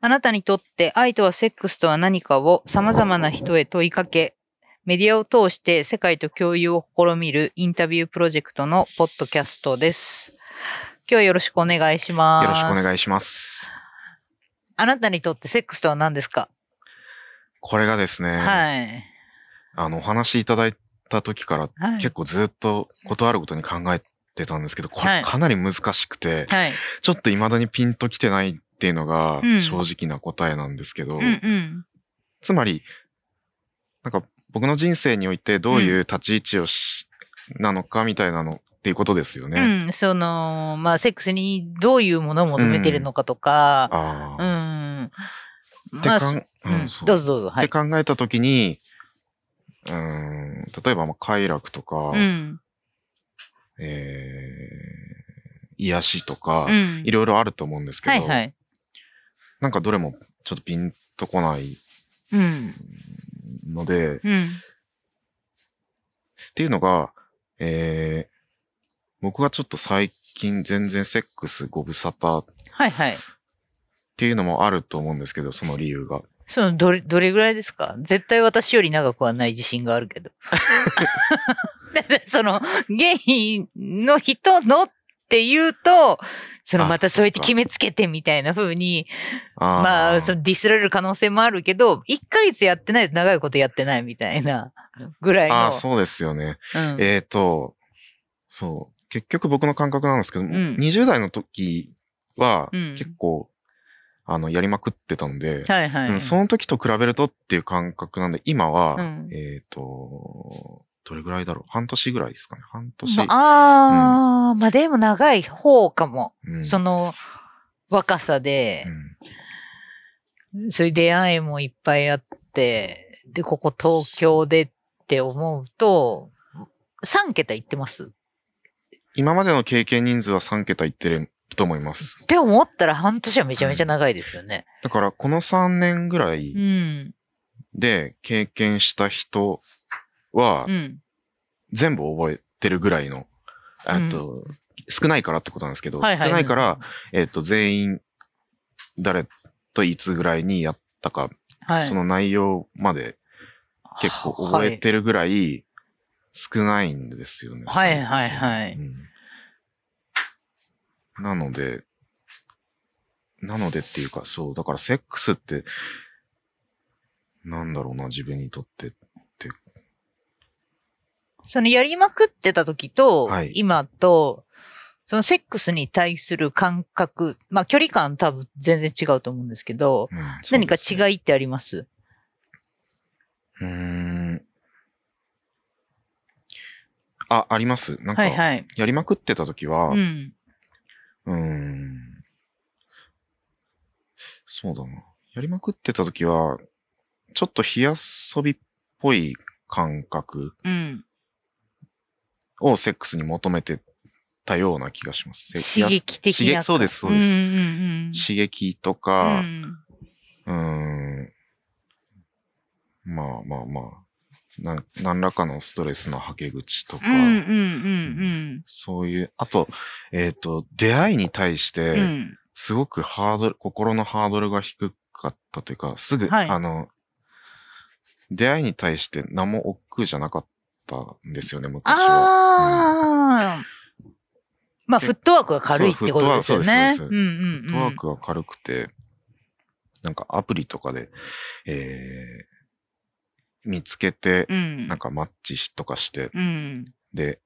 あなたにとって愛とはセックスとは何かを様々な人へ問いかけ、メディアを通して世界と共有を試みるインタビュープロジェクトのポッドキャストです。今日はよろしくお願いします。よろしくお願いしします。あなたにとってセックスとは何ですか、これがですね、はい。あの、お話しいただいた時からはい。結構ずっと断るごとに考えてたんですけど、こはいれかなり難しくて、はい。ちょっと未だにピンときてないっていうのがうん正直な答えなんですけど、うんうん。つまり、なんか僕の人生においてどういう立ち位置をし、なのかみたいなのっていうことですよね。うん、その、まあ、セックスにどういうものを求めてるのかとか、あうあ、ん。まあ、ってかんううんどうぞどうぞ。はい。って考えたときに、うーん、例えばまあ快楽とか、うん。えー、癒しとか、うんいろいろあると思うんですけど、はいはい。なんかどれもちょっとピンとこないうん。ので、っうん。ていうのが、えー、僕はちょっと最近全然セックスご無沙汰っはいはい。ていうのもあると思うんですけど、その理由が。その、どれ、どれぐらいですか？絶対私より長くはない自信があるけど。その、ゲイの人のって言うと、そのあまたそうやって決めつけてみたいな風に、あーまあ、そのディスられる可能性もあるけど、1ヶ月やってないと長いことやってないみたいなぐらいの。あー、そうですよね。うんえーと、そう。結局僕の感覚なんですけど、ん20代の時はうん結構、あの、やりまくってたんで、はいはい。うんその時と比べるとっていう感覚なんで、今は、うんえっ、と、どれぐらいだろう？半年ぐらいですかね半年。まあ、あーまあでも長い方かも。うんその若さでう、んそういう出会いもいっぱいあって、で、ここ東京でって思うと、3桁いってます？今までの経験人数は3桁いってると思います。って思ったら半年はめちゃめちゃ長いですよね。だから、この3年ぐらいうん。で経験した人はう、ん。全部覚えてるぐらいの、えっと、少ないからってことなんですけど、はいはい。少ないから、、えっと、全員、誰といつぐらいにやったか、はい、その内容まで結構覚えてるぐらい少ないんですよね。はいはいはいうんなので、なのでっていうか、そう、だからセックスって、なんだろうな、自分にとって。そのやりまくってた時と、はい今と、そのセックスに対する感覚、まあ距離感多分全然違うと思うんですけど、うん何か違いってあります？うーん。あ、あります？なんか、はいはい。やりまくってた時は、う。うんーん。そうだな。やりまくってた時は、ちょっと火遊びっぽい感覚うん。をセックスに求めてたような気がします。せ刺激的な。刺激そうですそうですんうんうん刺激とうか、ん。うーん。まあまあまあ。なん何らかのストレスのはけ口とか、うんうんうんそういう、あと、えっ、と、出会いに対しうん。うて、ん。すごくハードル、心のハードルが低かったというか、すぐ、はいあの、出会いに対して何も億劫じゃなかったんですよね、昔は。ああ。まあ、でフットワークが軽いってことですよね。そうフットワークそうですそうですうんうんフットワークが軽くて、なんかアプリとかで、えー、見つけて、うん。なんかマッチしとかして、うん。で、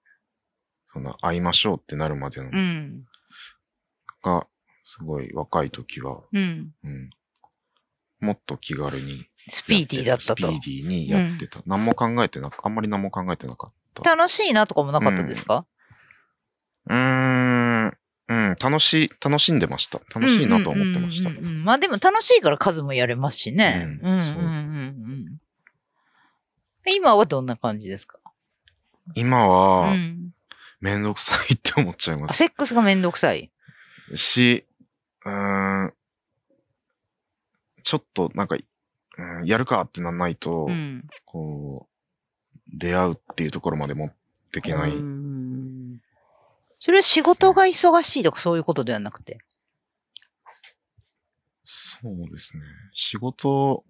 そんな会いましょうってなるまでのうん。が、すごい若い時は、うん。うん、もっと気軽にスピーディーだったとスピ。ーディーにやってた。何も考えてなく、あんまり何も考えてなかった。楽しいなとかもなかったですか、うーん、うん、楽しい、楽しんでました。楽しいなと思ってましたうん。うんうんうんまあでも楽しいから数もやれますしね。ううんんうんうんうん今はどんな感じですか？今うは、ん。めんどくさいって思っちゃいまあす。セックスがめんどくさい？し、うーん、ちょっとなんか、うん、やるかってなんないと、うん。こう、出会うっていうところまで持っていけない。うんそれは仕事が忙しいとかそういうことではなくて？そそうですね。仕事、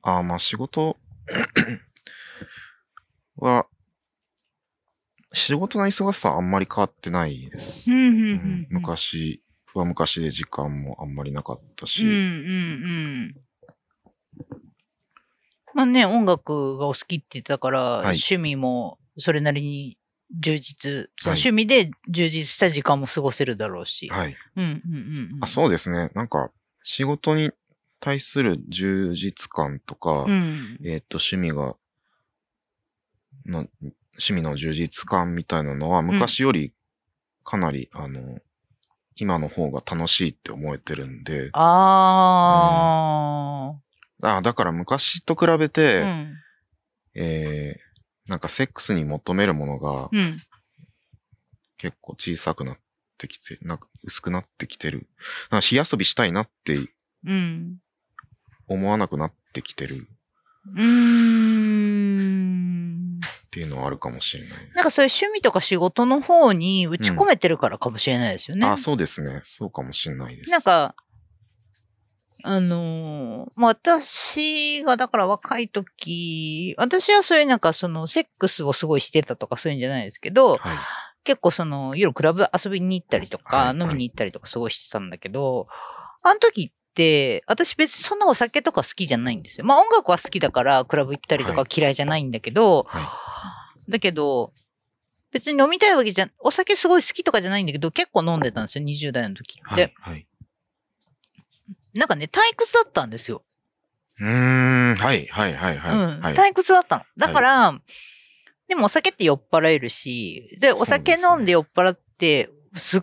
あまあ仕事 は、仕事の忙しさはあんまり変わってないです。昔は昔で時間もあんまりなかったし、うんうんうん。まあね、音楽がお好きって言ってたから、趣味もそれなりに充実、その趣味で充実した時間も過ごせるだろうし。はい。うんうんうんうん。あそうですね。なんか、仕事に対する充実感とか、うん。えっ、と、趣味が、の、趣味の充実感みたいなのは、昔よりかなり、あの、今の方が楽しいって思えてるんで、ああだから昔と比べあ、て、うん。えーなんかセックスに求めるものがうん。結構小さくなってきて、なんか薄くなってきてる。なんか火遊びしたいなってうん。思わなくなってきてるうーん。っていうのはあるかもしれない。なんかそういう趣味とか仕事の方に打ち込めてるからかもしれないですよね。あ、そうですね。そうかもしれないです。なんか、あのーまあ、私がだから若い時、私はそういうなんかそのセックスをすごいしてたとかそういうんじゃないですけど、はい。結構その夜クラブ遊びに行ったりとか、はいはい飲みに行ったりとかすごいしてたんだけど、あの時って、私別にそんなお酒とか好きじゃないんですよ。まあ音楽は好きだからクラブ行ったりとかはい嫌いじゃないんだけど、はだけど、別に飲みたいわけじゃ、お酒すごい好きとかじゃないんだけど、結構飲んでたんですよ、20代の時って。はい。はい。なんかね、退屈だったんですよ。うーん、はい、はい、はい、はい。うん。はい、退屈だったの。だから、でもお酒って酔っ払えるし、で、お酒飲んで酔っ払って、すっ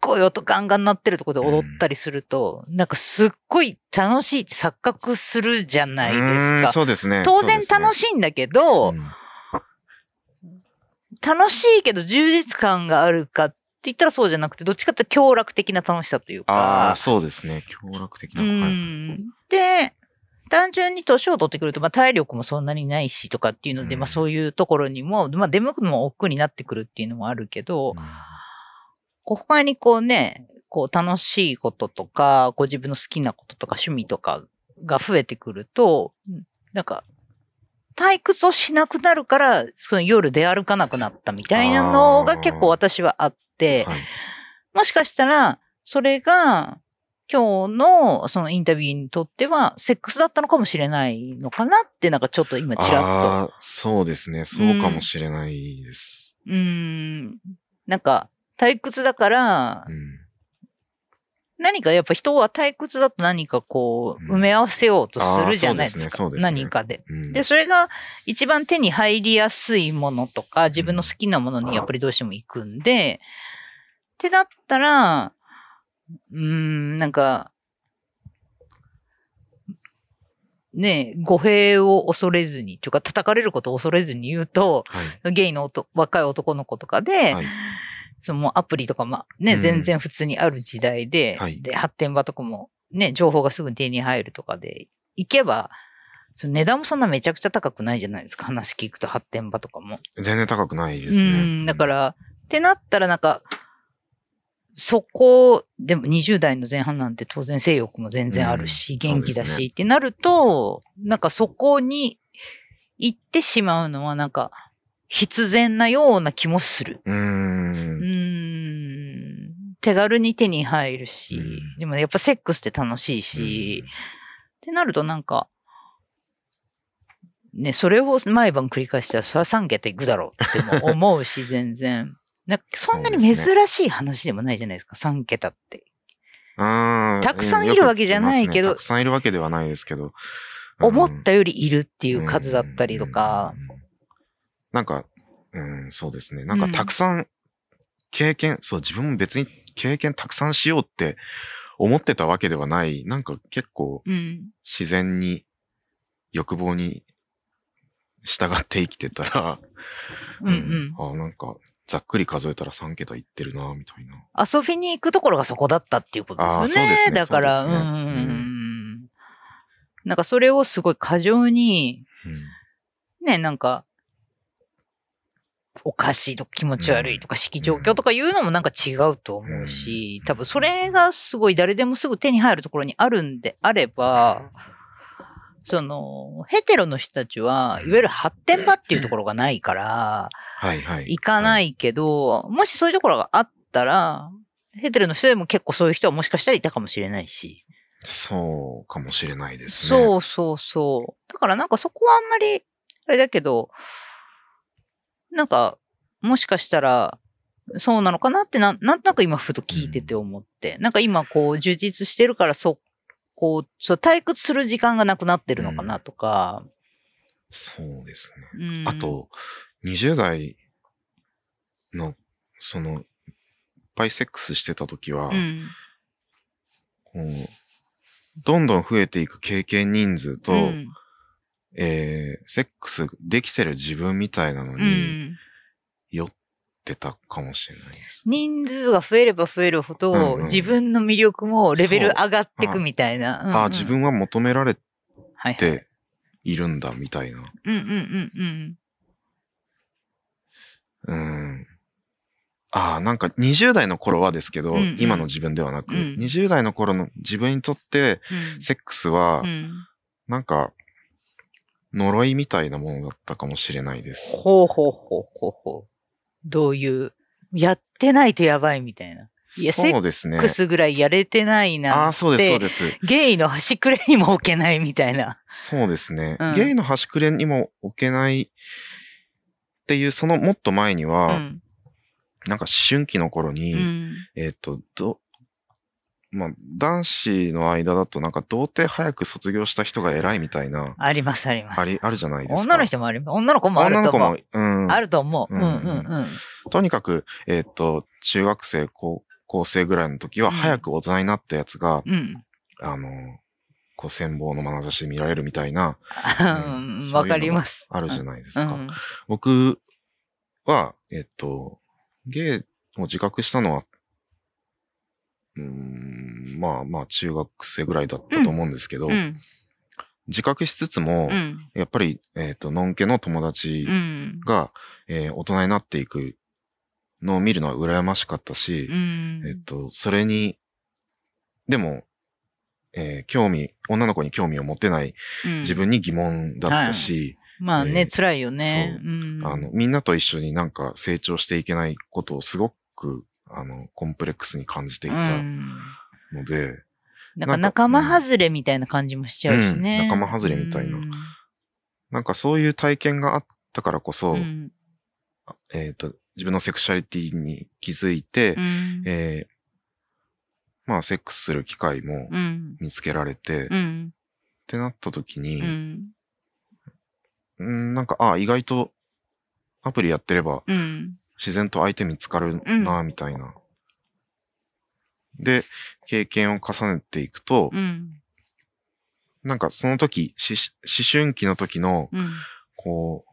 ごい音ガンガン鳴ってるところで踊ったりすると、なんかすっごい楽しいって錯覚するじゃないですか。そうですね。当然楽いしいんだけど、楽しいけど充実感があるかって言ったらそうじゃなくて、どっちかって強楽的な楽しさというあかあ、。そうですね。協楽的な。うはいん。で、単純に年を取ってくると、まあ体力もそんなにないしとかっていうので、うんまあそういうところにも、まあ出向くのも億劫になってくるっていうのもあるけど、こう他にこうね、こう楽しいこととか、こう自分の好きなこととか趣味とかが増えてくると、うんなんか、退屈をしなくなるから、その夜出歩かなくなったみたいなのが結構私はあって、はい。もしかしたら、それが、今日のそのインタビューにとっては、セックスだったのかもしれないのかなって、なんかちょっと今ちらっああ、そうですね。そうかもしれないです。と。うーん。なんか、退屈だからう、ん。何かやっぱ人は退屈だと何かこう、うん埋め合わせようとするじゃないですか。うですねすね何かで。うんで、それが一番手に入りやすいものとか、自分の好きなものにやっぱりどうしても行くんで、ってなったら、うーん、なんか、ねえ、語弊を恐れずに、というか叩かれることを恐れずに言うと、はい。ゲイの男若い男の子とかで、はい。そのアプリとかまあね、うん全然普通にある時代で、はいで、発展場とかもね、情報がすぐ手に入るとかで、行けば、その値段もそんなめちゃくちゃ高くないじゃないですか。話聞くと発展場とかも。全然高くないでうすね。ん、だか、ら、ってなったらなんか、そこ、でも20代の前半なんて当然性欲も全然あるし、うん元気だし、ねってなると、なんかそこに行ってしまうのはなんか必然なような気もする。うー。うん手軽に手に入るし、うんでもやっぱセックスって楽しいし、ってなるとなんか、ね、それを毎晩繰り返したら、それは3桁いくだろうっても思うし、全然。なそんなに珍しい話でもないじゃないですか、3桁って。うん。たくさんいるわけじゃないけどねたくさんいるわけではないですけど。思うんったよりいるっていう数だったりとか。。うんなんか、うん、そうですね。なんかうんたくさん経験、そう、自分も別に経験たくさんしようって思ってたわけではない。なんか結構うん。自然に欲望に従って生きてたら、うんうん。あなんかざっくり数えたら3桁いってるな、みたいな。遊びに行くところがそこだったっていうことですよね。あーそうですねだから、そうねんうんうんううん。なんかそれをすごい過剰に、うんね、なんか、おかしいとか気持ち悪いとか式状況とかいうのもなんか違うと思うし、多分それがすごい誰でもすぐ手に入るところにあるんであれば、その、ヘテロの人たちは、いわゆる発展場っていうところがないから、はいはい。行かないけど、もしそういうところがあったら、ヘテロの人でも結構そういう人はもしかしたらいたかもしれないし。そうかもしれないですね。そうそうそう。だからなんかそこはあんまり、あれだけど、なんか、もしかしたら、そうなのかなってなん、なんとなく今ふと聞いてて思って。なんか今こう充実してるから、そう、こう、そう退屈する時間がなくなってるのかなとか。そうですね。うんあ、と、20代の、その、いっぱいセックスしてた時は、うん。こうどんどん増えていく経験人数と、うんえー、セックスできてる自分みたいなのうにん酔ってたかもしれないです。人数が増えれば増えるほど、うんうん自分の魅力もレベル上がってくみたいな。うんうんああ、自分は求められはいはい、ているんだ、みたいな。うんうんうんうん。うん。ああ、なんか20代の頃はですけど、うんうん今の自分ではなく、うん20代の頃の自分にとって、うんセックスはう、んなんか、呪いみたいなものだったかもしれないです。ほうほうほうほうほう。どういう、やってないとやばいみたいな。いやそうですねセック。スぐらいやれてないああ、なんそうです、そうて、です。ゲイの端くれにも置けないみたいな。そうですね。うんゲイの端くれにも置けないっていう、そのもっと前にうは、ん。なんか思春期の頃に、うん。えっ、と、ど、まあ、男子の間だとなんか童貞早く卒業した人が偉いみたいな、ありますあります。あり、あるじゃないですか。女の人もあります。女の子もある女の子もと思う。、うん。あると思う。ううんんうんうん。とにかく、えっ、と、中学生、高校生ぐらいの時は、うん早く大人になったやつが、うん。あの、こう、羨望の眼差しで見られるみたいな、わかります。あるじゃないですか。うん。僕は、えっ、と、ゲイを自覚したのは、うーん、まあまあ、中学生ぐらいだったと思うんですけど、うん。自覚しつつも、うん。やっぱり、えっ、と、のんけの友達うん。が、えー大人になっていくのを見るのは羨ましかったし、うん。えっと、それに、でも、えー興味、女の子に興味を持てないうん自分に疑問だったし、まあね、えー辛いよね。そううん。あの、みんなと一緒になんか成長していけないことをすごく、あの、コンプレックスに感じていたうんので、なんか仲間外れみたいな感じもしちゃうしね。うん仲間外れみたいなうんなんかそういう体験があったからこそ、うん。えっ、と、自分のセクシャリティに気づいて、うん。えーまあ、セックスする機会もうん。見つけられて、っうん。てなった時に、うん。うん、なんか、あ意外とアプリやってればうん。自然と相手見つかるうんな、みたいな。で、経験を重ねていくと、うん。なんかその時、し思春期の時の、うん。こう、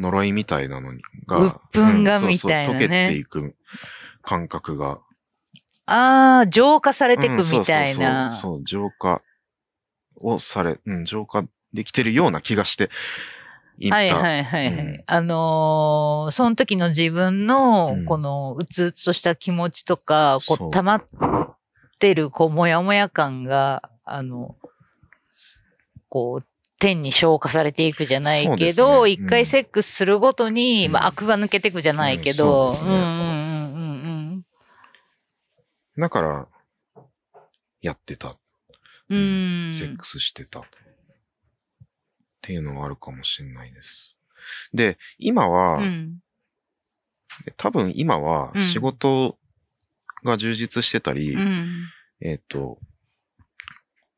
呪いみたいなのが、うんそうそうみたいなね溶けていく感覚が。ああ、浄化されてくうんみたいな。そうそうそう浄化をされ、うん、浄化できてるような気がして。はいはいはいはい。うんあのーその時の自分のうん、この、うつうつとした気持ちとか、こ、そうう溜まってる、こう、もやもや感が、あの、こう、天に消化されていくじゃないけど、ね一、回セックスするごとに、うんまあ、悪が抜けていくじゃないけうんど、そうですねうんうんうんうんだから、やってた。うん。うん。セックスしてた。っていうのはあるかもしれないです。で、今は、うん。多分今はうん仕事が充実してたり、うん。えっ、と、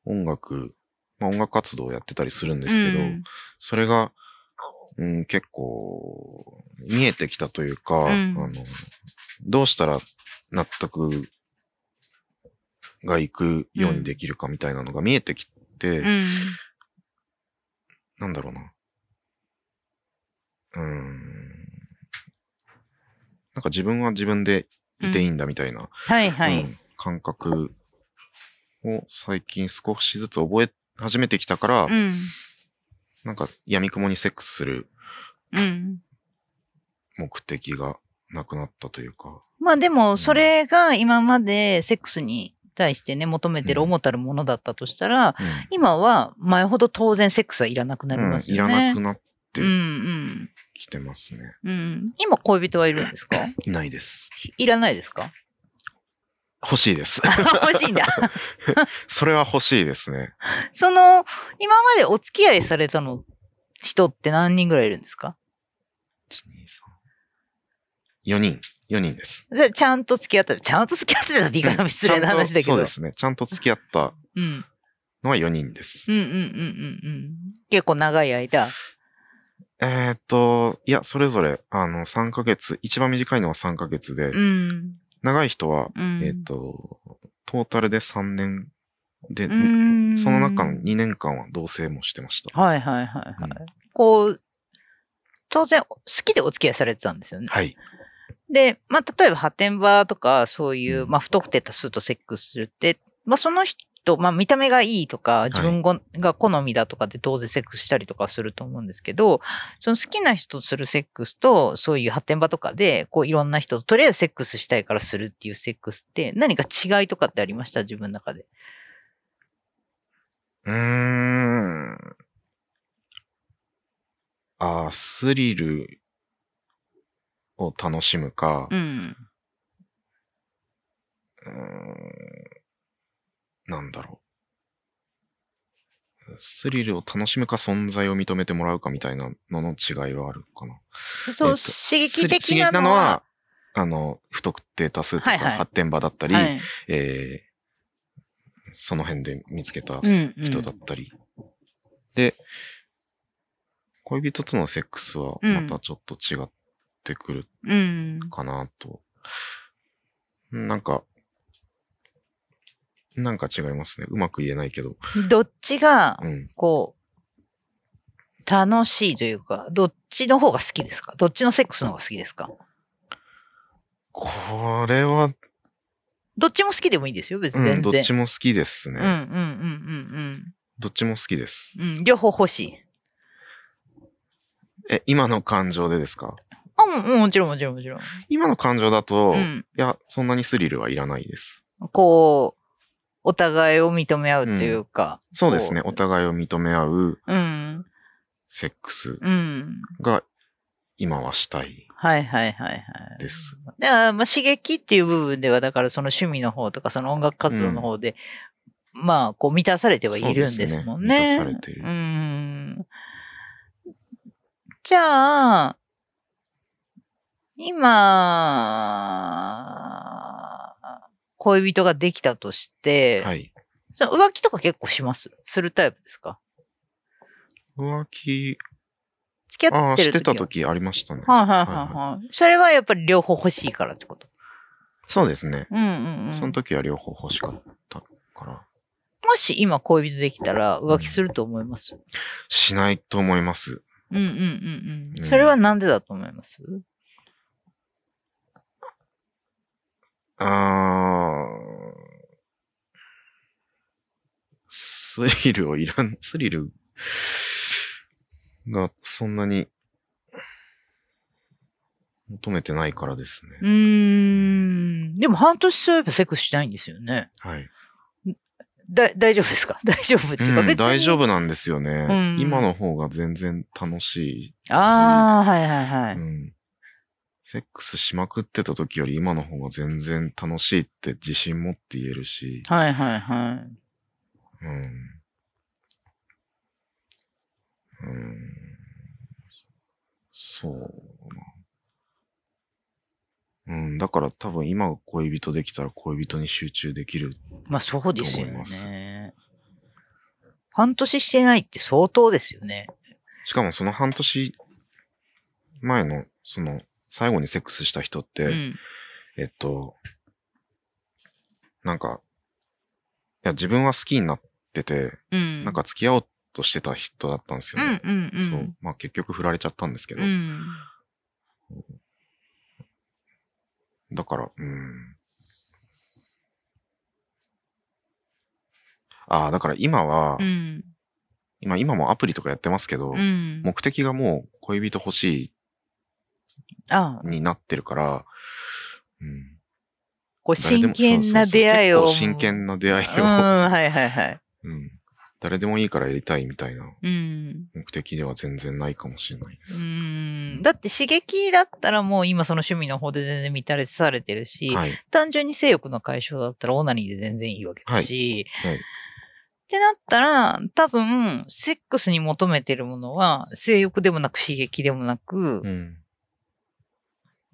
音楽、まあ、音楽活動をやってたりするんですけど、うんそれが、うん、結構見えてきたというか、うんあのどうしたら納得がいくようにできるかみたいなのが見えてきて、うん。なんだろうな。うーん。なんか自分は自分でいていいんだみたいな、はいはい。うん感覚を最近少しずつ覚え始めてきたから、うん。なんか闇雲にセックスするうん。目的がなくなったというか。まあでも、それが今までセックスに対してね、求めてるうん主たるものだったとしたら、うん今は前ほど当然セックスはいらなくなりますようんいらなね。くなってうんうん。きてますね。うん。今恋人はいるんですか？いないです。いらないですか？欲しいです。欲しいんだ。それは欲しいですね。その、今までお付き合いされたの、人って何人ぐらいいるんですか？1 2 3 4人。4人です。でちゃんと付き合った、ちゃんと付き合ってたって言い方も失礼な話だけど。そうですね。ちゃんと付き合ったうん。のは4人ですう。んうんうんうんうん。結構長い間。えーっと、いや、それぞれ、あの、3ヶ月、一番短いのは3ヶ月で、うん。長い人は、うん。えーっと、トータルで3年で、うんその中の2年間は同棲もしてました。はいはいはいはい。うんこう、当然好きでお付き合いされてたんですよね。はい。で、まあ、例えば発展場とか、そういう、うんまあ、不特定多数とセックスするって、まあ、その人、まあ、見た目がいいとか、自分ごが好みだとかで当然セックスしたりとかすると思うんですけど、その好きな人とするセックスと、そういう発展場とかで、こう、いろんな人と、とりあえずセックスしたいからするっていうセックスって、何か違いとかってありました？自分の中で。うーん。あースリルを楽しむか、うん。うーんなんだろう。スリルを楽しむか存在を認めてもらうかみたいなのの違いはあるかな。そう、えっと刺激的なのは、あの、不特定多数とかはいはい発展場だったり、はいえーその辺で見つけたうんうん人だったり。で、恋人とのセックスはまたちょっと違ってくるうん。かなと。なんか、なんか違いますね。うまく言えないけど。どっちがう、ん。こう、楽しいというか、どっちの方が好きですか？どっちのセックスの方が好きですか？これは、どっちも好きでもいいですよ、別に全然。うん、どっちも好きですね。うんうんうんどっちも好きです。うんうん。うん、両方欲しい。え、今の感情でですか？あ、ももちろんもちろんもちろん。今の感情だと、いうん。や、そんなにスリルはいらないです。こう、お互いを認め合うというか。そうですね。こお互いを認め合ううん。セックスうん。が今はしたいはいはいはいはい。です。だから、まあ、刺激っていう部分では、だからその趣味の方とか、その音楽活動の方で、まあ、こう満たされてはいるんですもんね。ね満たされているうん。じゃあ、今、恋人ができたとして、はい。その浮気とか結構します？するタイプですか？浮気、付き合ああ、ってる時はしてた時ありましたね。はいはいはいはい。それはやっぱり両方欲しいからってこと？そうですね。うんうんうん。その時は両方欲しかったから。もし今恋人できたら浮気すると思います？しないと思います。うんうんうんう。うんんそれはなんでだと思います？あースリルをいらん、スリルがそんなに求めてないからですね。うーん。でも半年すればセックスしないんですよね。はい。だ、大丈夫ですか？大丈夫っていうかうん別に。大丈夫なんですよね、うん今の方が全然楽しい。ああ、はいはいはい。うん。セックスしまくってた時より今の方が全然楽しいって自信持って言えるし。はいはいはい。うん。うん。そうな。うん。だから多分今恋人できたら恋人に集中できる。まあそうですよと思いますね。半年してないって相当ですよね。しかもその半年前の、その、最後にセックスした人って、うん。えっと、なんか、いや、自分は好きになってて、うん。なんか付き合おうとしてた人だったんですよね。うんうんうん。そう。まあ結局振られちゃったんですけど。うん。だから、うん。ああ、だから今は、うん。今、今もアプリとかやってますけど、うん。目的がもう恋人欲しいになってるから、うん。こう真剣な出会いを。そうそうそう結構真剣な出会いうん、を、はいはいはい。うん。誰でもいいからやりたいみたいなうん。目的では全然ないかもしれないでうす。ん。だって刺激だったらもう今その趣味の方で全然満たれされてるし、はい。単純に性欲の解消だったらオナニーで全然いいわけだし、はい。ってなったら、多分、セックスに求めてるものは、性欲でもなく刺激でもなく、うん。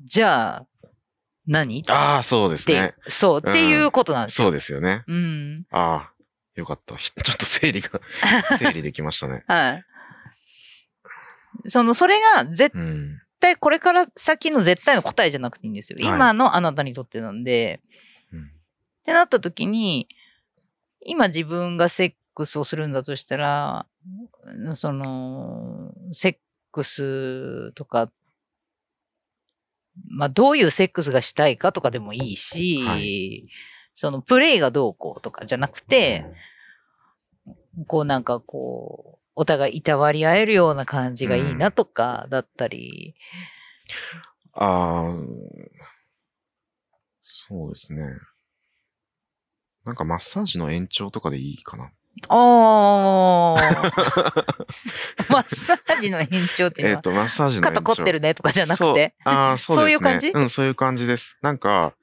じゃあ、何？っああ、そうですて、ね。そう、うんっていうことなんですよ。そうですよね。うん。ああ、よかった。ひ ちょっと整理が、整理できましたね。はい。その、それが絶うん。対、これから先の絶対の答えじゃなくていいんですよ。はい今のあなたにとってなんで、うんってなった時に、今自分がセックスをするんだとしたら、その、セックスとか、まあどういうセックスがしたいかとかでもいいし、はいそのプレイがどうこうとかじゃなくて、こうなんかこう、お互いいたわり合えるような感じがいいなとかだったり、ああ、そうですね。なんかマッサージの延長とかでいいかな。ああ。マッサージの延長っていうのは、えっと、マッサージの延長。肩凝ってるねとかじゃなくて。そうああ、そうですね。そういう感じ？うん、そういう感じです。なんか、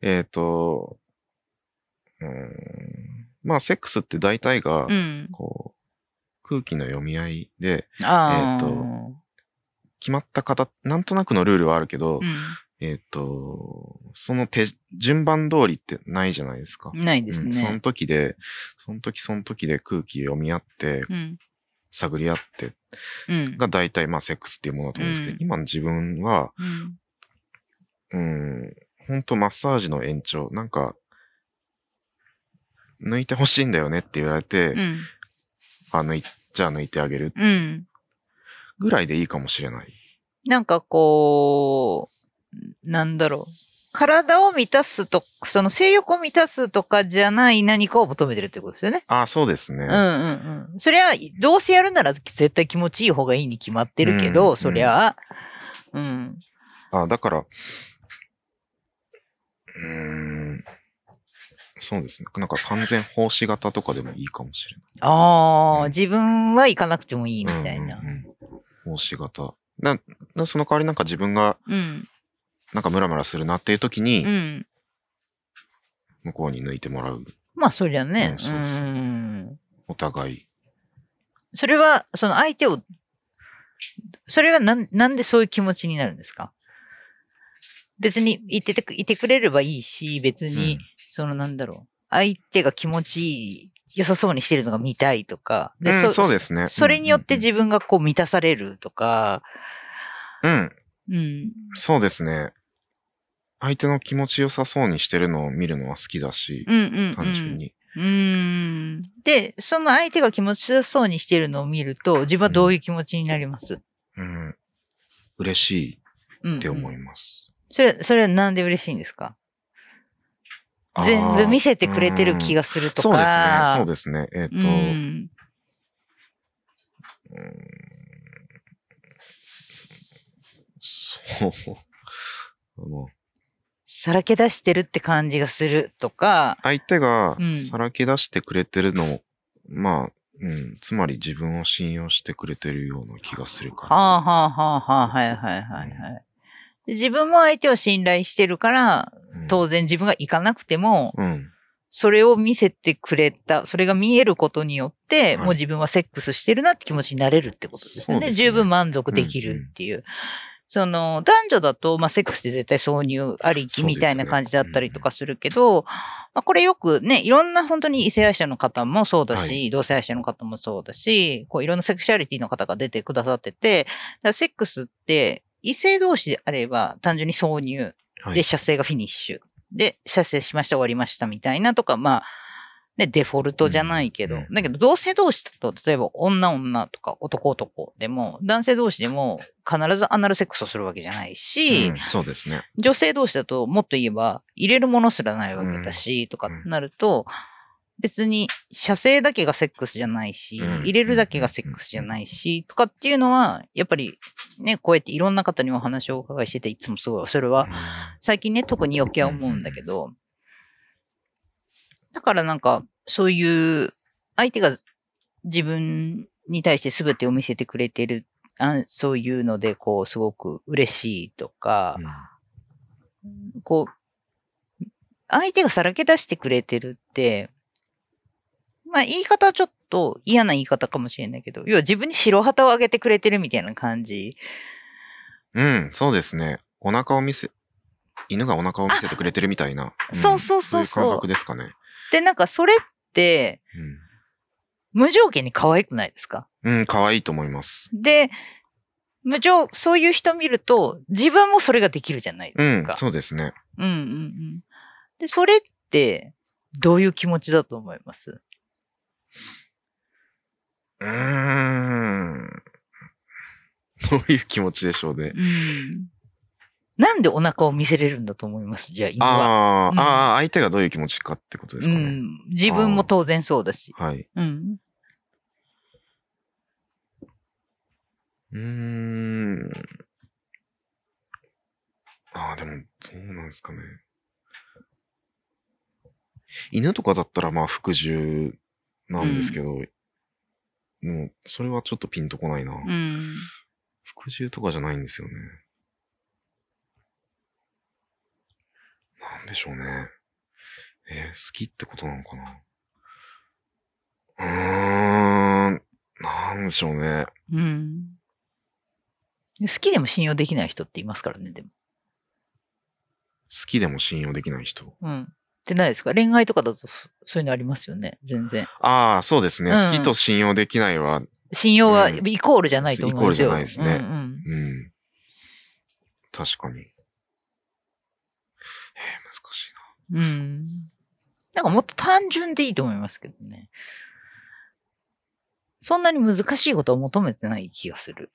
えっ、と、うーん、まあ、セックスって大体が、うん。こう、空気の読み合いで。えーと決まった形、なんとなくのルールはあるけど、えっ、と、その手、順番通りってないじゃないですか。うん。ないですうんそのね。時で、その時その時で空気読み合って、うん。探り合って、うん。が大体まあセックスっていうものだと思うんですけど、うん今の自分は、うん。うん、本当マッサージの延長、なんか、抜いてほしいんだよねって言われて、うん。あ、抜い、じゃあ抜いてあげるうん。ぐらいでいいかもしれない。なんかこう、なんだろう。体を満たすと、その性欲を満たすとかじゃない何かを求めてるってことですよね。あ、そうですね。うんうんうん。そりゃ、どうせやるなら絶対気持ちいい方がいいに決まってるけど、うんそりゃ、うん。あ、だから、うーん、そうですね。なんか完全奉仕型とかでもいいかもしれない。ああ、うん自分は行かなくてもいいみたいなうん。うんうん奉仕型。な、なその代わりなんか自分がうん。なんかムラムラするなっていう時にう、ん。向こうに抜いてもらう。まあ、そりゃね。うんそうそううん。お互い。それは、その相手を、それはなん、なんでそういう気持ちになるんですか？別にいててく、いてくれればいいし、別に、うんそのなんだろう。相手が気持ちいい、良さそうにしてるのが見たいとか。うんそうですね。それによってうん自分がこう満たされるとか、うんうん。うん。そうですね。相手の気持ちよさそうにしてるのを見るのは好きだし、うんうん、うん。単純に。うーん。で、その相手が気持ちよさそうにしてるのを見ると、自分はどういう気持ちになります、うん。嬉しうん、いって思うんいます。それ、それはなんで嬉しいんですか？全部見せてくれてる気ががするとそうですね。か。そうですね。えっ、と、うん。そう。あのさらけ出してるって感じがするとか。相手がうんさらけ出してくれてるのを、まあ、うん、つまり自分を信用してくれてるような気がするから。はあはあはあはあ、はいはいはいはい。で自分も相手を信頼してるから、うん当然自分が行かなくても、うん。それを見せてくれた、それが見えることによって、はいもう自分はセックスしてるなって気持ちになれるってことですよね。ね十分満足できるっていう。その、男女だと、まあ、セックスって絶対挿入ありきみたいな感じだったりとかするけど、まあ、これよくね、いろんな本当に異性愛者の方もそうだし、は同性愛者の方もそうだし、こういろんなセクシャリティの方が出てくださってて、セックスって異性同士であれば単純に挿入はい。で、射精がフィニッシュ。で、射精しました、終わりましたみたいなとか、まあ、ね、デフォルトじゃないけど、うん。うんだけど同性同士だと、例えば女女とか男男でも、男性同士でも必ずアナルセックスをするわけじゃないし、うんそうですね。女性同士だともっと言えば入れるものすらないわけだし、とかうん。なると、別に射精だけがセックスじゃないし、うん。入れるだけがセックスじゃないし、とかっていうのは、やっぱりね、こうやっていろんな方にお話をお伺いしてて、いつもすごい、それは最近ね、特に余計思うんだけど、だからなんか、そういう、相手が自分に対して全てを見せてくれてる、あそういうので、こう、すごく嬉しいとかう、んこう、相手がさらけ出してくれてるって、まあ言い方はちょっと嫌な言い方かもしれないけど、要は自分に白旗を上げてくれてるみたいな感じ。うん、そうですね。お腹を見せ、犬がお腹を見せてくれてるみたいな。んそうそうそうそうそういう感覚ですかね。で、なんかそれって、無条件に可愛くないですか？うん、うん、可愛いと思います。で、無条、そういう人見ると、自分もそれができるじゃないうんですか。、そうですね。うんうんうん。で、それって、どういう気持ちだと思います？うーん。どういう気持ちでしょうね。うん。なんでお腹を見せれるんだと思います？じゃあ、犬は。ああ、うんああ、相手がどういう気持ちかってことですか？ね。うん。自分も当然そうだし。はい。うん。うーん。ああ、でも、どうなんですかね。犬とかだったら、まあ、服従なんですけど、でも、それはちょっとピンとこないな。うん。服従とかじゃないんですよね。なんでしょうね。えー好きってことなのかな？うーん、なんでしょうね。うん。好きでも信用できない人っていますからね、でも。好きでも信用できない人？うん。ってないですか？恋愛とかだとそそういうのありますよね、全然。ああ、そうですね。うん好きと信用できないは、信用はうんイコールじゃないと思うんですよ。イコールじゃないですねうんうんうん。確かに。えー、難しいうん。なんかもっと単純でいいと思いますけどね。そんなに難しいことを求めてない気がする。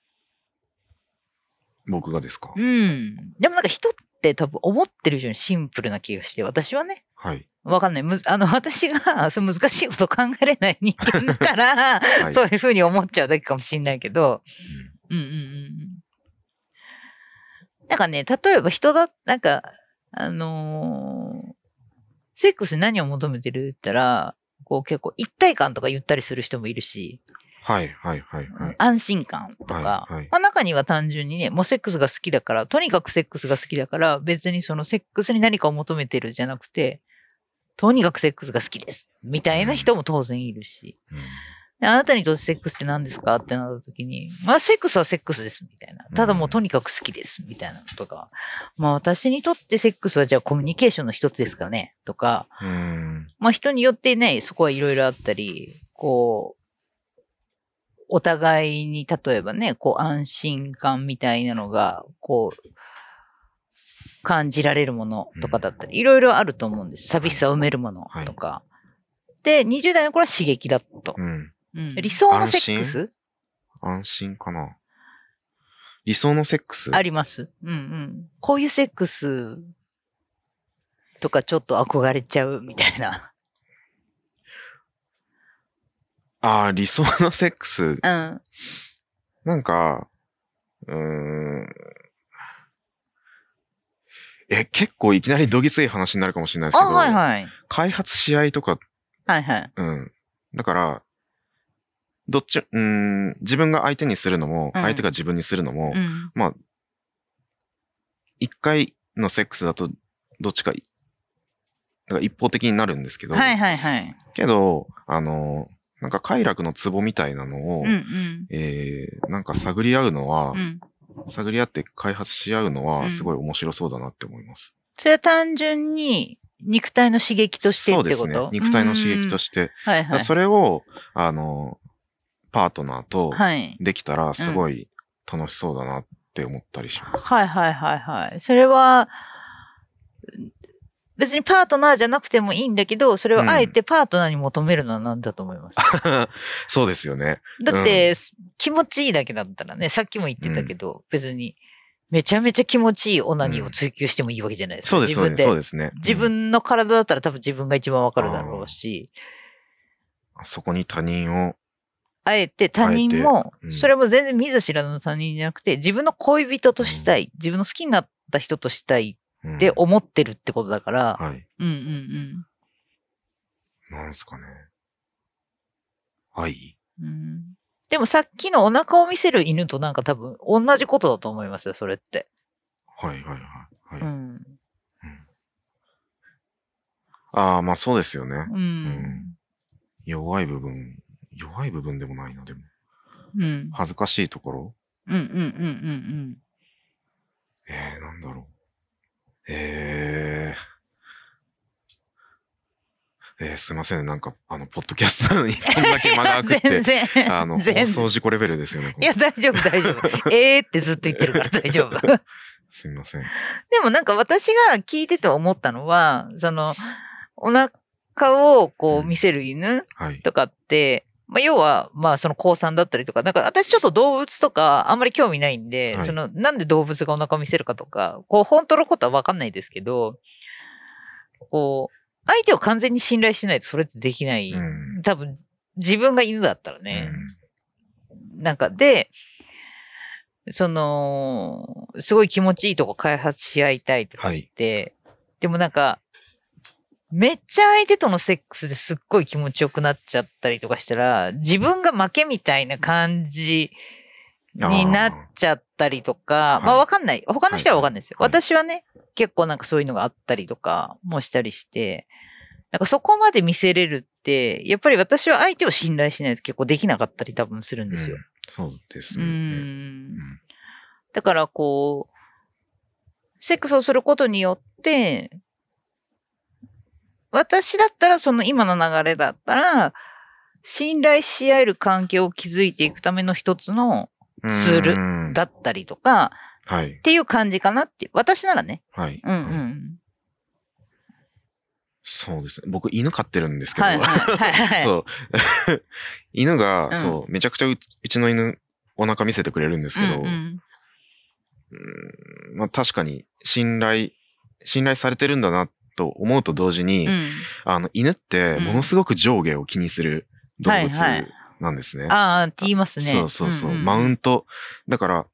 な。僕がですか、うん。でもなんか人って多分思ってる以上にシンプルな気がして、私はね、はい。わかんない。むずあの、私が、そう難しいこと考えれない人間だから、い そういうふうに思っちゃうだけかもしれないけど、うんうんうんうん。なんかね、例えば人だ、なんか、あのーセックスに何を求めてるって言ったら、こう結構一体感とか言ったりする人もいるし、はい、はい、はい、はい。安心感とか、はいはいまあ中には単純にね、もうセックスが好きだから、とにかくセックスが好きだから、別にそのセックスに何かを求めてるじゃなくて、とにかくセックスが好きです。みたいな人も当然いるし。うんであなたにとってセックスって何ですか？ってなった時に、まあセックスはセックスですみたいな。ただもうとにかく好きですみたいなことが。まあ私にとってセックスはじゃあコミュニケーションの一つですかね？とか。まあ人によってね、そこはいろいろあったり、こう、お互いに例えばね、こう安心感みたいなのが、こう、感じられるものとかだったり、いろいろあると思うんです。寂しさを埋めるものとか。で、20代の頃は刺激だと。うん。うん理想のセックス？安心？かな。理想のセックス？あります。うんうん。こういうセックスとかちょっと憧れちゃうみたいな。ああ、理想のセックス？うん。なんか、うーん。え、結構いきなりどぎつい話になるかもしれないですけあ、ど、はいはい。開発し合いとか、はいはい。うん。だから、どっち、うーん、自分が相手にするのも、うん相手が自分にするのも、うん。まあ、一回のセックスだと、どっちかい、だから一方的になるんですけど、はいはいはい。けど、あの、なんか快楽のツボみたいなのを、うんうん。えー、なんか探り合うのは、うん。探り合って開発し合うのうんは、すごい面白そうだなって思います。それは単純に肉体の刺激としてってこと？そうですね。肉体の刺激としして。て。はいはい。それを、あの、パートナーとはい。できたら、すごい楽しそうだなって思ったりします。はいはいはいはい。それは、別にパートナーじゃなくてもいいんだけど、それをあえてパートナーに求めるのは何だと思います？そうですよね。だって、気持ちいいだけだったらね、さっきも言ってたけど、別に、めちゃめちゃ気持ちいいオナニーを追求してもいいわけじゃないですか。そうです、そうです。そうですね。自分の体だったら多分自分が一番わかるだろうし、そこに他人を、あえて他人もう、んそれも全然見ず知らずの他人じゃなくて、自分の恋人としたい、自分の好きになった人としたいうんって思ってるってことだから、はい。うんうんなんすかね。愛？うん。うんでもさっきのお腹を見せる犬となんか多分同じことだと思いますよ、それって。はいはいはい。はいうん。ああ、まあそうですよね。うん。弱い部分、弱い部分でもないな、でも。うん。恥ずかしいところ？うんうんうんうんえー、なんだろう。えー、えー、すいませんね。なんか、あの、ポッドキャストにこんだけ間が空くっ全て、然。あの、放送事故レベルですよね。いや、大丈夫、大丈夫。えーってずっと言ってるから 大丈夫。すみません。でもなんか私が聞いてて思ったのは、その、お腹をこう見せる犬はい。とかって、まあ、要は、まあ、その高産だったりとか、なんか私ちょっと動物とかあんまり興味ないんで、はいその、なんで動物がお腹を見せるかとか、こう、本当のことはわかんないですけど、こう、相手を完全に信頼しないとそれってできない。うん。多分、自分が犬だったらね。なんか、で、その、すごい気持ちいいとこ開発し合いたいとか言って、でもなんか、めっちゃ相手とのセックスですっごい気持ちよくなっちゃったりとかしたら、自分が負けみたいな感じになっちゃったりとか、いまあわかんない。他の人はわかんないですよ。私はね、結構なんかそういうのがあったりとかもしたりして、なんかそこまで見せれるって、やっぱり私は相手を信頼しないと結構できなかったり多分するんですよ。うんそうですうね。ん。だからこう、セックスをすることによって、私だったらその今の流れだったら、信頼し合える関係を築いていくための一つの、うんするうんだったりとか、はいっ。ていう感じかなって。私ならね。はい。うんうん。そうですね。僕、犬飼ってるんですけど、はいはいはいはい。そう。犬が、うんそう、めちゃくちゃううちの犬、お腹見せてくれるんですけど、うんうんうんまあ確かに信頼、信頼されてるんだなと思うと同時に、うんあの、犬ってものすごく上下を気にする動物はいはいなんですね。ああ、って言いますね。そうそうそう。んんマウント。だから、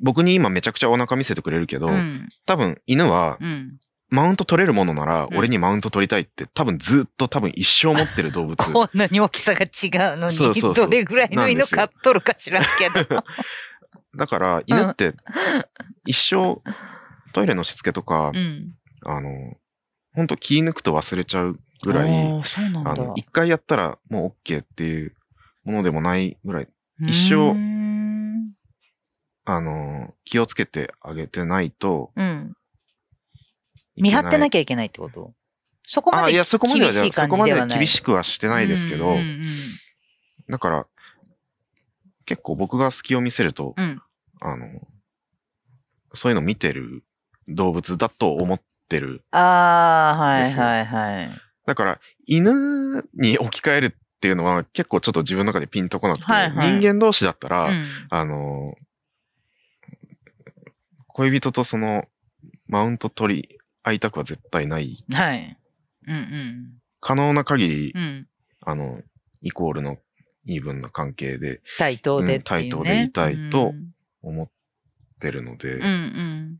僕に今めちゃくちゃお腹見せてくれるけど、うん。多分犬はうん。マウント取れるものなら、うん俺にマウント取りたいって多分ずっと多分一生持ってる動物。こんなに大きさが違うのに、そうそうそうどれぐらいの犬飼っとるか知らんけど。だから犬って一生トイレのしつけとか、うん。あの、ほんと気抜くと忘れちゃうぐらい、あの、一回やったらもう OK っていうものでもないぐらい、一生あの、気をつけてあげてないとうん。見張ってなきゃいけないってこと？そこまあ、でいや、そこまでは、厳しいそこまで厳しくはしてないですけど、うんうんだから、結構僕が隙を見せると、うん。うん。あの、そういうの見てる動物だと思ってる。ああ、はいはいはい。だから、犬に置き換えるっていうのは結構ちょっと自分の中でピンとこなくて、はいはい人間同士だったら、うんあの、恋人とその、マウント取り合いたくは絶対ない。はい。うんうん。可能な限り、うん。あの、イコールのイーブンな関係で対等でね。うん対等でいたいとうん思ってるので、うんうん。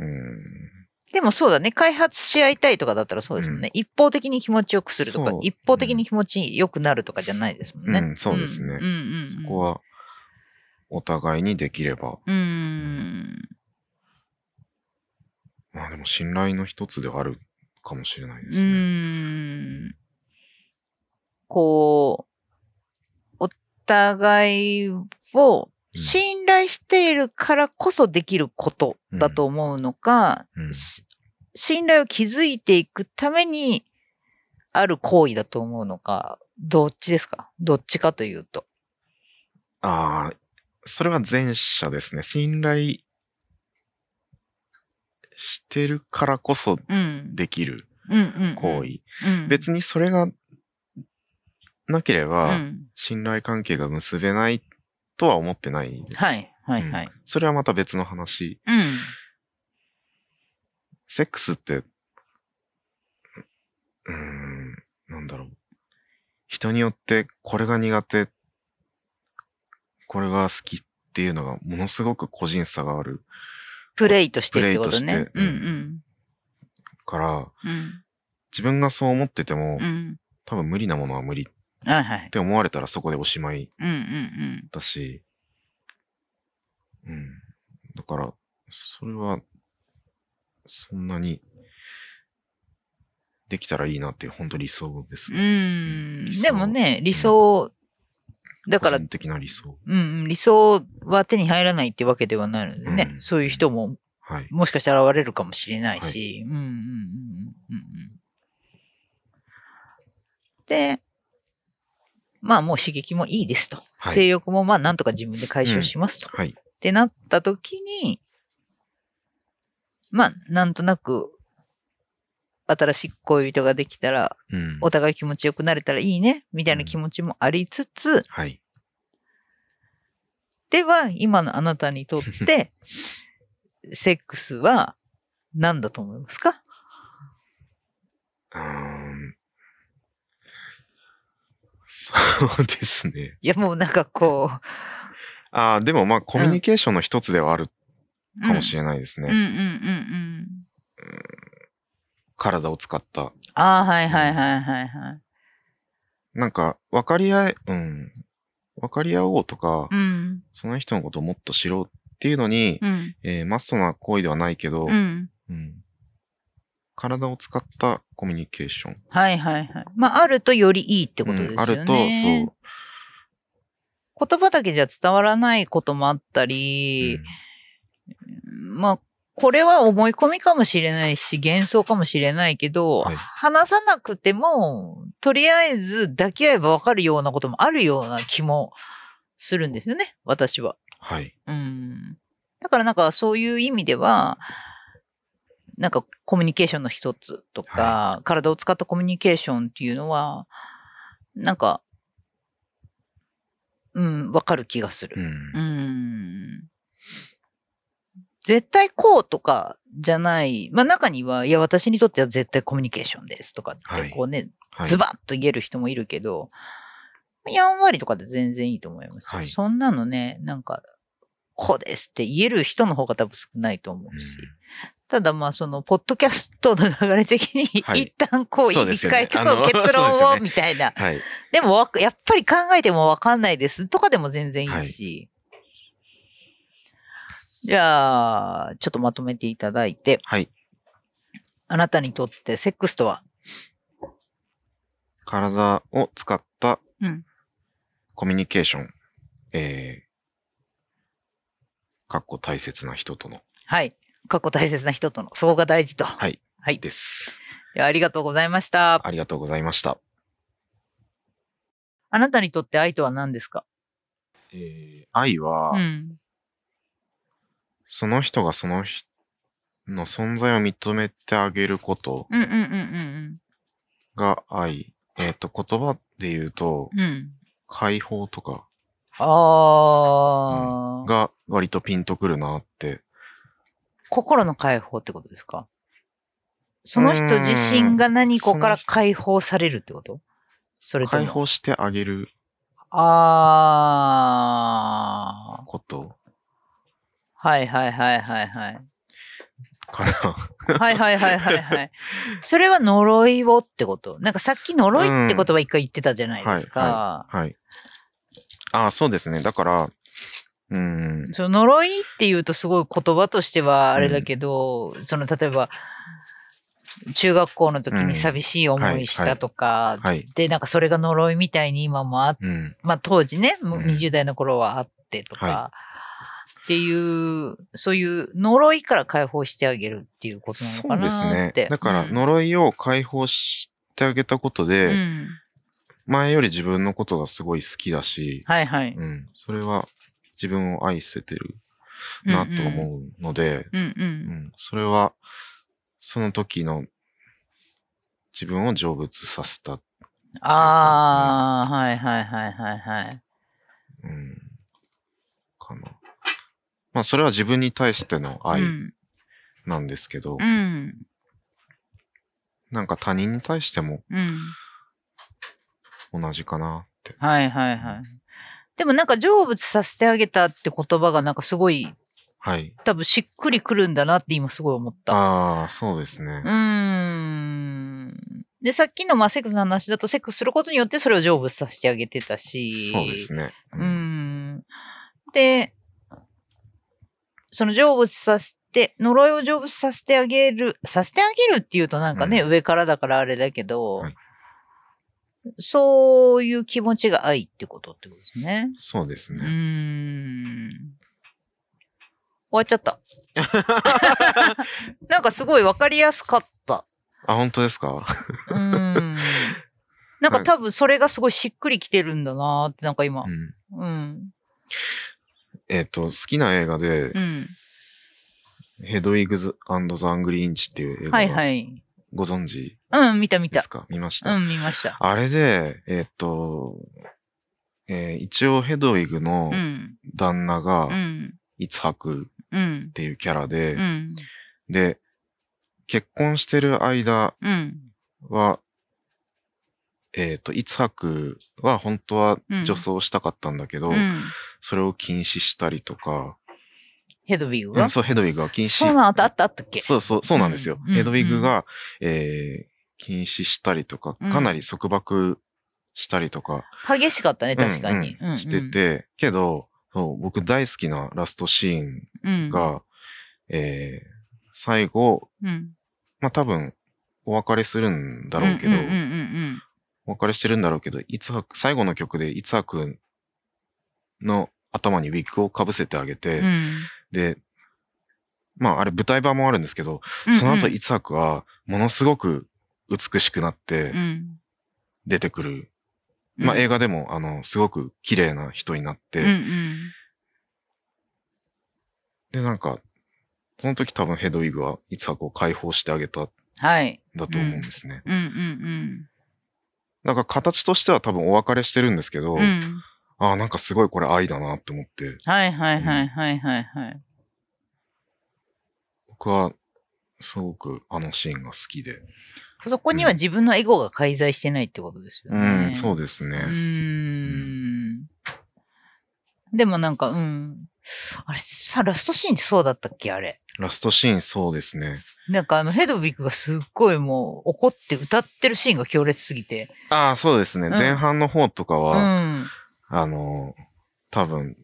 うんでもそうだね。開発し合いたいとかだったらそうですもんね。一方的に気持ちよくするとか一方的に気持ちよくなるとかじゃないですもんね。うんそうですねうんうんうんうん、そこはお互いにできれば、うーん。まあでも信頼の一つではあるかもしれないでうすね。ーん。こう、お互いを信頼しているからこそできることだと思うのか、うんし信頼を築いていくためにある行為だと思うのか、どっちですか？どっちかというと。ああ、それは前者ですね。信頼してるからこそうん。できる。行為。うん。別にそれがなけれうば、ん。信頼関係が結べないとは思ってないです。はい、はい、はい。それはまた別の話。うん。セックスって、うーん、なんだろう。人によってこれが苦手、これが好きっていうのがものすごく個人差があるプレイとしてってことプレイねと。してうんうん。から、うん。自分がそう思ってても、うん。多分無理なものは無理っはいはい。て思われたらそこでおしまいうんうんだし、うん。だから、それは、そんなに、できたらいいなって本当理想ですうん。ね。うんでもね、理想、だから個人的な理想。うんうん、理想は手に入らないってわけではないのでね、うんそういう人もはい。もしかしたら現れるかもしれないし、うんうんうんうんうんうん。で、まあもう刺激もいいですと。はい性欲もまあなんとか自分で解消しますと。っはい。てなった時に、まあなんとなく新しい恋人ができたら、うん。お互い気持ちよくなれたらいいね、みたいな気持ちもありつつ、はい。では、今のあなたにとって、セックスは何だと思いますか？そうですね。いや、もうなんかこああ、でもまあコミュニケーションの一つではあるう。かもしれないですね。うんうんうんうんうん。体を使った。ああ、はいはいはいはいはい。なんか、分かり合え、うん。分かり合おうとか、うん。その人のことをもっと知ろうっていうのに、うん。えーマストな行為ではないけど、うん。うん体を使ったコミュニケーション。はいはいはい。まあ、あるとよりいいってことですよね。うんあると、そう。言葉だけじゃ伝わらないこともあったり、まあ、これは思い込みかもしれないし、幻想かもしれないけど、はい話さなくても、とりあえず抱き合えばわかるようなこともあるような気もするんですよね、私は。はい。うん。だからなんかそういう意味では、なんかコミュニケーションの一つとか、体を使ったコミュニケーションっていうのは、なんか、うん、わかる気がするう。んうん。絶対こうとかじゃない。まあ中には、いや私にとっては絶対コミュニケーションですとかって、はいこうね、はいズバッと言える人もいるけど、やんわりとかで全然いいと思いますよ。はいそんなのね、なんか、こうですって言える人の方が多分少ないと思うし。ただまあその、ポッドキャストの流れ的に、はい一旦こう、一回そう結論を、みたいな。はい。でもやっぱり考えてもわかんないですとかでも全然いいし。じゃあ、ちょっとまとめていただいて、はい。あなたにとってセックスとは？体を使ったうんコミュニケーション。えー、かっこ大切な人との。はい。過去大切な人との、そこが大事と。はい。はい。です。ではありがとうございました。ありがとうございました。あなたにとって愛とは何ですか？えー、愛は、うん。その人がその人の存在を認めてあげることうんうんうんうんが愛。えっ、と、言葉で言うと、うん。うん。解放とかああ、が割とピンとくるなって。心の解放ってことですか？その人自身が何かから解放されるってこと？それと解も。放してあげるああ。ことはいはいはいはいはい。かな。はいはいはいはいはい。それは呪いをってこと？なんかさっき呪いって言葉一回言ってたじゃないですか。はい。ああ、そうですね。だから、うん、その呪いって言うとすごい言葉としてはあれだけど、その例えば、中学校の時に寂しい思いしたとか、はい。で、なんかそれが呪いみたいに今もあっうん、まあ当時ね、もううん20代の頃はあってとか、はっていう、そういう呪いから解放してあげるっていうことなのそかなうです。ね。だから、うん呪いを解放してあげたことで、うん。前より自分のことがすごい好きだし、はいはい。うん、それは自分を愛せてるなと思うので、それは、その時の自分を成仏させた、ああ、はいはいはいはいはい。うん、かな。まあ、それは自分に対しての愛うん。なんですけど、うん。なんか他人に対しても、うん。同じかなって。はいはいはい。でもなんか成仏させてあげたって言葉がなんかすごいはい。多分しっくりくるんだなって今すごい思った。ああ、そうですねう。ーん。で、さっきのまあセックスの話だとセックスすることによってそれを成仏させてあげてたし。そうですね。うーん。で、その成仏させて、呪いを成仏させてあげる、させてあげるっていうとなんかね、う上からだからあれだけど、はいそういう気持ちが愛ってことってことですね。うーそうですね。ん。終わっちゃった。なんかすごいわかりやすかった。あ、本当ですか？うーん。なんか多分それがすごいしっくりきてるんだなーって、なんか今う。ん。うん。えっ、と、好きな映画でう、ん。ヘドウィグ・アンド・アングリー・インチっていう映画はいがはい。ご存知うん、見た見たです。か？見ました、うん、見ました。あれで、えっ、と、えー一応ヘドウィグのうん。旦那がう、ん。イツハクうんっ。ていうキャラで、うん。で、結婚してる間うん。は、えっ、と、イツハクは本当はうん女装したかったんだけど、うん。それを禁止したりとか、ヘドウィグが？うん、そう、ヘドウィグが禁止。そうなのあったあったあっけ？そうそう、そうなんですよ。うんヘドウィグが、えー禁止したりとか、うん。かなり束縛したりとか、激しかったね、確かに。うんうん。してて、けど、そう僕大好きなラストシーンうん、が、えー最後、うん、まあ、多分、お別れするんだろうけど、うんうんうんうんお別れしてるんだろうけど、いつはく、最後の曲でいつはくんの頭にウィッグをかぶせてあげて、うんうんで、まああれ舞台版もあるんですけど、うんその後いつはくはものすごく美しくなってうん出てくる。まあ映画でもあの、すごく綺麗な人になって、うんうんでなんか、その時多分ヘドウィグはいつはくを解放してあげたんはい。だと思うんですね。うんうんなんか形としては多分お別れしてるんですけど、うん。うん。ああ、なんかすごいこれ愛だなって思って、はいはいはいはいはいはい。僕はすごくあのシーンが好きで。そこには自分のエゴが介在してないってことですようね。ん、そうですね。うーん。でもなんか、うん。あれさ、ラストシーンってそうだったっけ？あれ。ラストシーンそうですね。なんかあのヘドウィグがすっごいもう怒って歌ってるシーンが強烈すぎて。ああ、そうですね。うん前半の方とかうは、ん。あの、多分、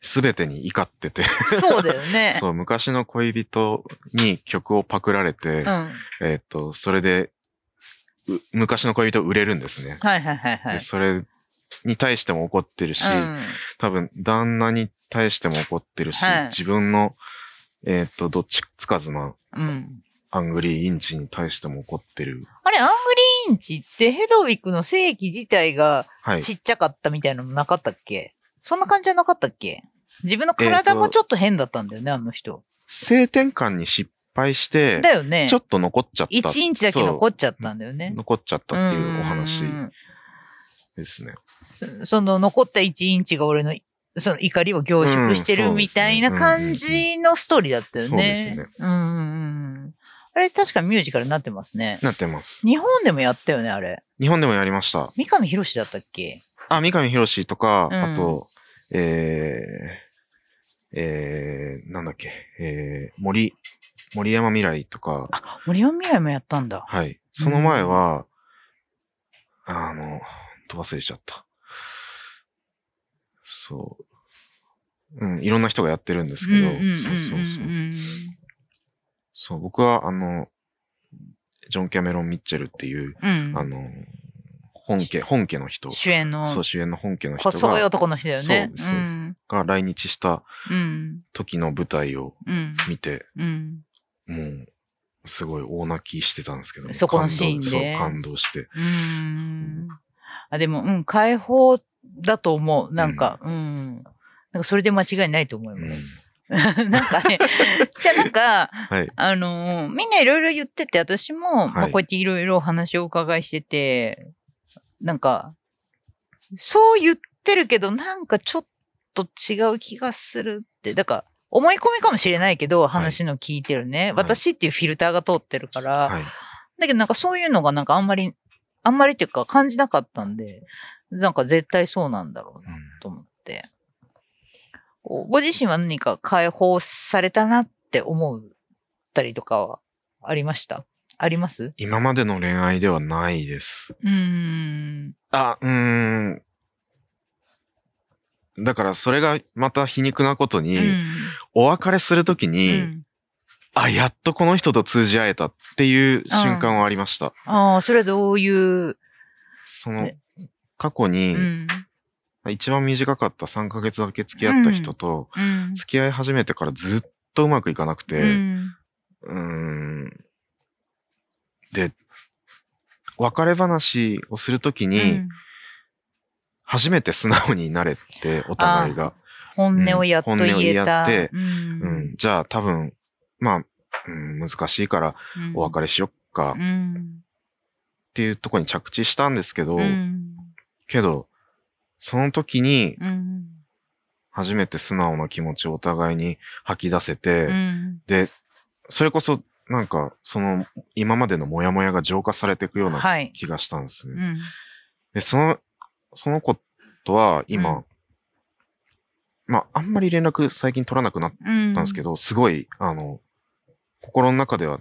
すべてに怒ってて、そうだよね。そう、昔の恋人に曲をパクられて、うん。えっと、それで、う昔の恋人売れるんですね。はいはいはいはい。でそれに対しても怒ってるし、うん。多分、旦那に対しても怒ってるし、はい自分の、えっと、どっちつかずなうん。アングリーインチに対しても怒ってる。あれ、アングリーンチってヘドウィグの正規自体がはい。ちっちゃかったみたいなのなかったっけ？そんな感じじゃなかったっけ？自分の体もちょっと変だったんだよね、あの人。性転換に失敗してだ、よね。ちょっと残っちゃった。1インチだけ残っちゃったんだよね。残っちゃったっていうお話んですね。そその残った1インチが俺の、その怒りを凝縮してるうんみたいな感じのストーリーだったよね。うんうん。あれ確かミュージカルになってますね。なってます。日本でもやったよね、あれ。日本でもやりました。三上博史だったっけ？あ、三上博史とか、うんあと、えー、えー、なんだっけ、えー、森、森山未来とか、あ、森山未来もやったんだ。はい。その前は、あの、と忘れちゃった。そう。うん、いろんな人がやってるんですけど、そうそうそう。そう、僕は、あの、ジョン・キャメロン・ミッチェルっていう、うん。あの、本家、本家の人、主演のそう、主演の本家の人が、細い男の人だよね。そうですそうですが来日したうん。時の舞台をうん。見て、うん。もう、すごい大泣きしてたんですけど、そこのシーンで感動そう、感動して。うん。あ、でも、うん、解放だと思う。なんか、うん。なんかそれで間違いないと思いうんます。なんかね、じゃあなんか、はい。あのーみんないろいろ言ってて、私も、まあはいこうやっていろいろお話をお伺いしてて、なんか、そう言ってるけど、なんかちょっと違う気がするって、だから、思い込みかもしれないけど、話の聞いてるね。い私っていうフィルターが通ってるから、はい。だけどなんかそういうのがなんかあんまりあんまりっていうか感じなかったんで、なんか絶対そうなんだろうなと思って。こうご自身は何か解放されたなって思ったりとかはありました？あります？今までの恋愛ではないです。うーん。あ、うーん。だからそれがまた皮肉なことに、うんお別れするときに、うんあ、やっとこの人と通じ合えたっていう瞬間はありました。ああ、それはどういう、そのね、過去に、うん。一番短かった3ヶ月だけ付き合った人と、うん。付き合い始めてからずっとうまくいかなくて、ううん。で、別れ話をするときに、うん初めて素直になれって、お互いが。本音をやっと言えた。うん本音を言ってうんうん。じゃあ多分、まあ、うん、難しいからお別れしよっかっうん。ていうところに着地したんですけど、うん。けど、その時にうん。初めて素直な気持ちをお互いに吐き出せて、うん。で、それこそなんか、その今までのモヤモヤが浄化されていくようなはい。気がしたんですね。うん。で、その、その子とは今、うんまあ、あんまり連絡最近取らなくなっうん。たんですけど、すごい、あの、心の中では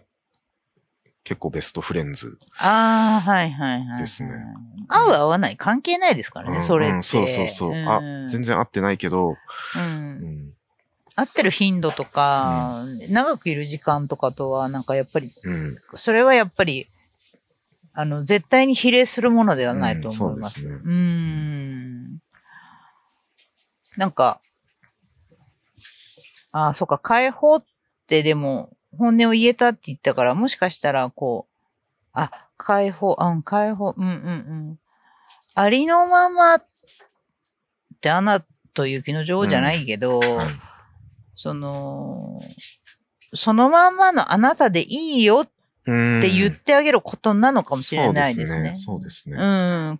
結構ベストフレンズ。ああ、はいはいはい。ですね。合う合わない関係ないですからね、うんそれって。うんそうそうそう。あ、全然会ってないけど、う。うんん。会ってる頻度とか、長くいる時間とかとは、なんかやっぱり、うん。それはやっぱり、あの、絶対に比例するものではないと思います。ううんそうねん。なんか、ああ、そうか、解放ってでも、本音を言えたって言ったから、もしかしたら、こう、あ、解放、うん、解放、うんうんうん。ありのままってアナと雪の女王じゃないけど、はいその、そのまんまのあなたでいいよっうんて言ってあげることなのかもしれないですね。そうですね。うん。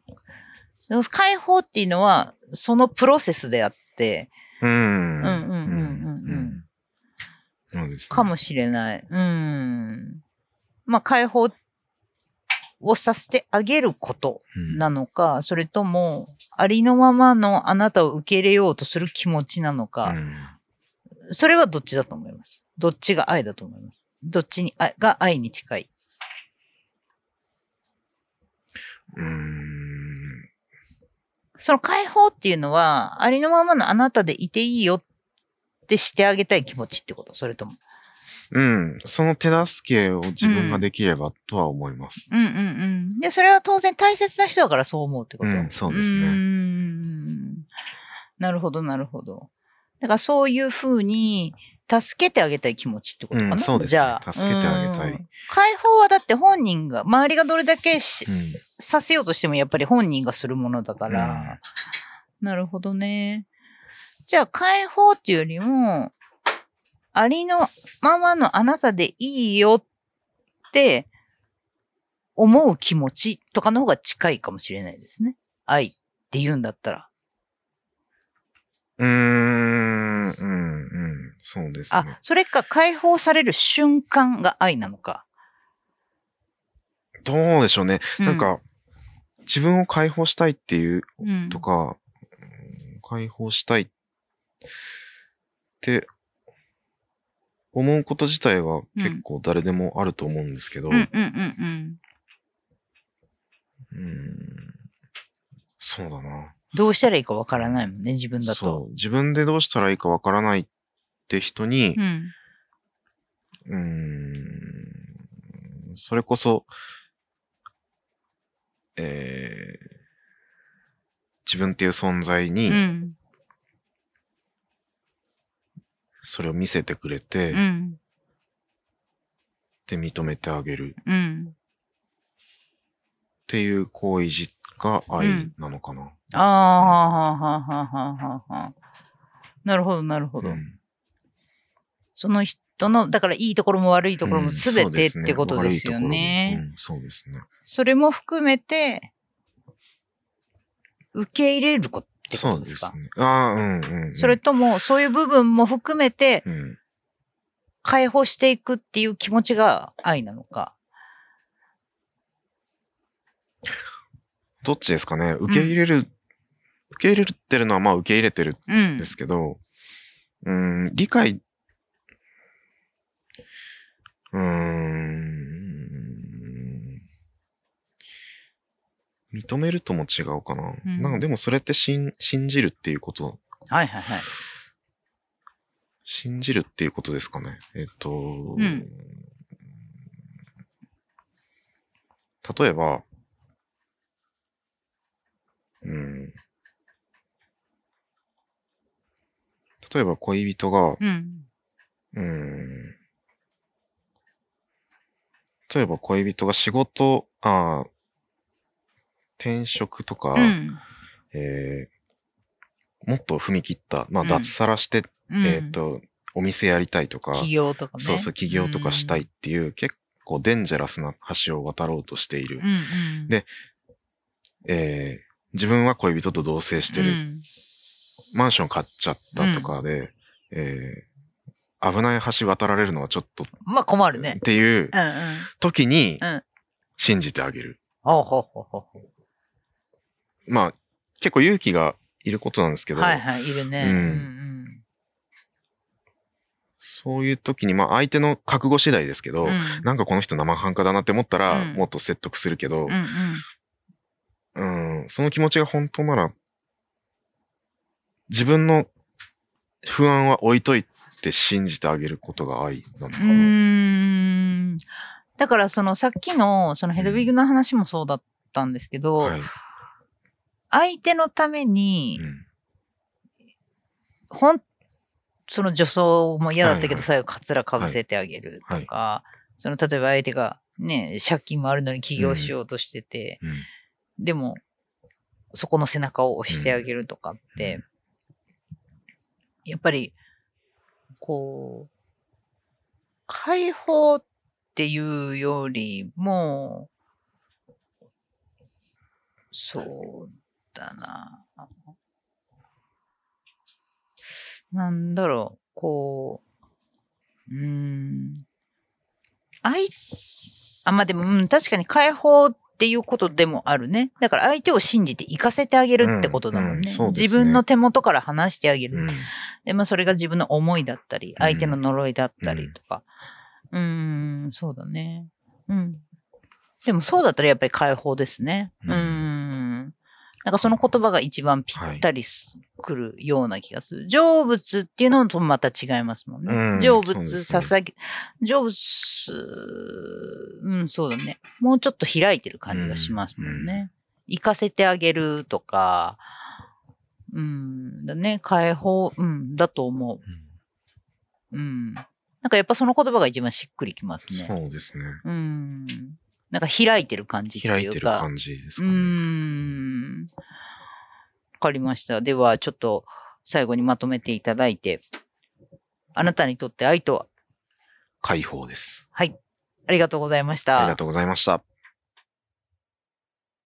でも解放っていうのは、そのプロセスであって、うん。うん。うんうんうんうんうんそうですね。かもしれない。うん。まあ、解放をさせてあげることうんなのか、それとも、ありのままのあなたを受け入れようとする気持ちなのか、それはどっちだと思います。どっちが愛だと思います。どっちに、あが愛に近い。うん。うん。その解放っていうのは、ありのままのあなたでいていいよってしてあげたい気持ちってこと？それとも。うん。その手助けを自分ができればとは思います。うんうんうん。で、それは当然大切な人だからそう思うってこと？うんそうですねなるほど、なるほど。だからそういうふうに、助けてあげたい気持ちってことかな、うんそうですねじゃあ。助けてあげたいうん解放はだって本人が、周りがどれだけしうん。させようとしてもやっぱり本人がするものだから。なるほどね。じゃあ解放っていうよりも、ありのままのあなたでいいよって思う気持ちとかの方が近いかもしれないですね。愛って言うんだったら。うーん。うん。うん。そうですねあ。、それか解放される瞬間が愛なのか。どうでしょうね。うなん、か、自分を解放したいっていううん、とか、うん解放したいって思うこと自体は結構誰でもあると思うんですけど、うんうんうんうん。うんそうだな。どうしたらいいかわからないもんね、自分だそと。う。自分でどうしたらいいかわからないって人にう、ん。うーん、それこそ、えー自分っていう存在うに、ん。それを見せてくれて、うん。で認めてあげるうん。っていう行為が愛なのかな。ああ、はあ、はあ、はあ、はあ、はあ、はあ。なるほど、なるほど。うんその人の、だからいいところも悪いところもうんすべてってことですよね。そうですね。それも含めて、受け入れることってこそうとでか？ですすね。ああ、うんうん、うん。それとも、そういう部分も含めてうん。解放していくっていう気持ちが愛なのか？どっちですかね？受け入れる、受け入れてるのはまあ受け入れてるうんんで。すけど、うん、理解、うーん、認めるとも違うかな。うんなんかでもそれって信信じるっていうこと、はいはいはい。信じるっていうことですかね。えっと、ん例えば、うん、例えば恋人が、うん。うん。例えば恋人が仕事、あー転職とか、うん。えーもっと踏み切った、まあ、うん脱サラして、うんえっ、と、お店やりたいとか、企業とかね。そうそう、起業とかしたいっていう、結構デンジャラスな橋を渡ろうとしている。うん。うん。でえー自分は恋人と同棲してる。うんマンション買っちゃったとかで、えー危ない橋渡られるのはちょっとまあ困るねっ。ていううんうん。時にうん信じてあげる。ほうほうほうほまあ、結構勇気がいることなんですけう。ど、はいはい、いるね。うんうんそういう時に、まあ相手の覚悟次第ですけど、うん。なんかこの人生半可だなって思ったら、うんもっと説得するけどうん、うん。うん、その気持ちが本当なら、自分の不安は置いといて信じてあげることが愛なのかうな。ーん。だからそのさっきのそのヘドウィグの話もそうだったんですけど、はい。相手のためにう、んほん、その女装も嫌だったけど、はいはい。最後カツラかぶせてあげるとか、その例えば相手がね、借金もあるのに起業しようとしてて、うん。でも、そこの背中を押してあげるとかって、やっぱり、こう、解放っていうよりも、そうだな。なんだろう、こう、うーん。相、あ、まあ、でも、うん、確かに解放っていうことでもあるね。だから相手を信じて行かせてあげるってことだもんうんうね。んそうですね自分の手元から離してあげる。うんで、まあ、それが自分の思いだったり、相手の呪いだったりとか。うーん、そうだね。うん。でもそうだったらやっぱり解放ですね。うん。なんかその言葉が一番ぴったりす、くるような気がする。成仏っていうのとまた違いますもんね。うん成仏、ですね捧げ、成仏、うん、そうだね。もうちょっと開いてる感じがしますもんね。行かせてあげるとか、うん、だね、解放、うん、だと思う。うん。なんかやっぱその言葉が一番しっくりきますね。そうですね。うん。なんか開いてる感じっていうか。開いてる感じですうかね。ーん。わかりました。では、ちょっと最後にまとめていただいて、あなたにとって愛とは？解放です。はい。ありがとうございました。ありがとうございました。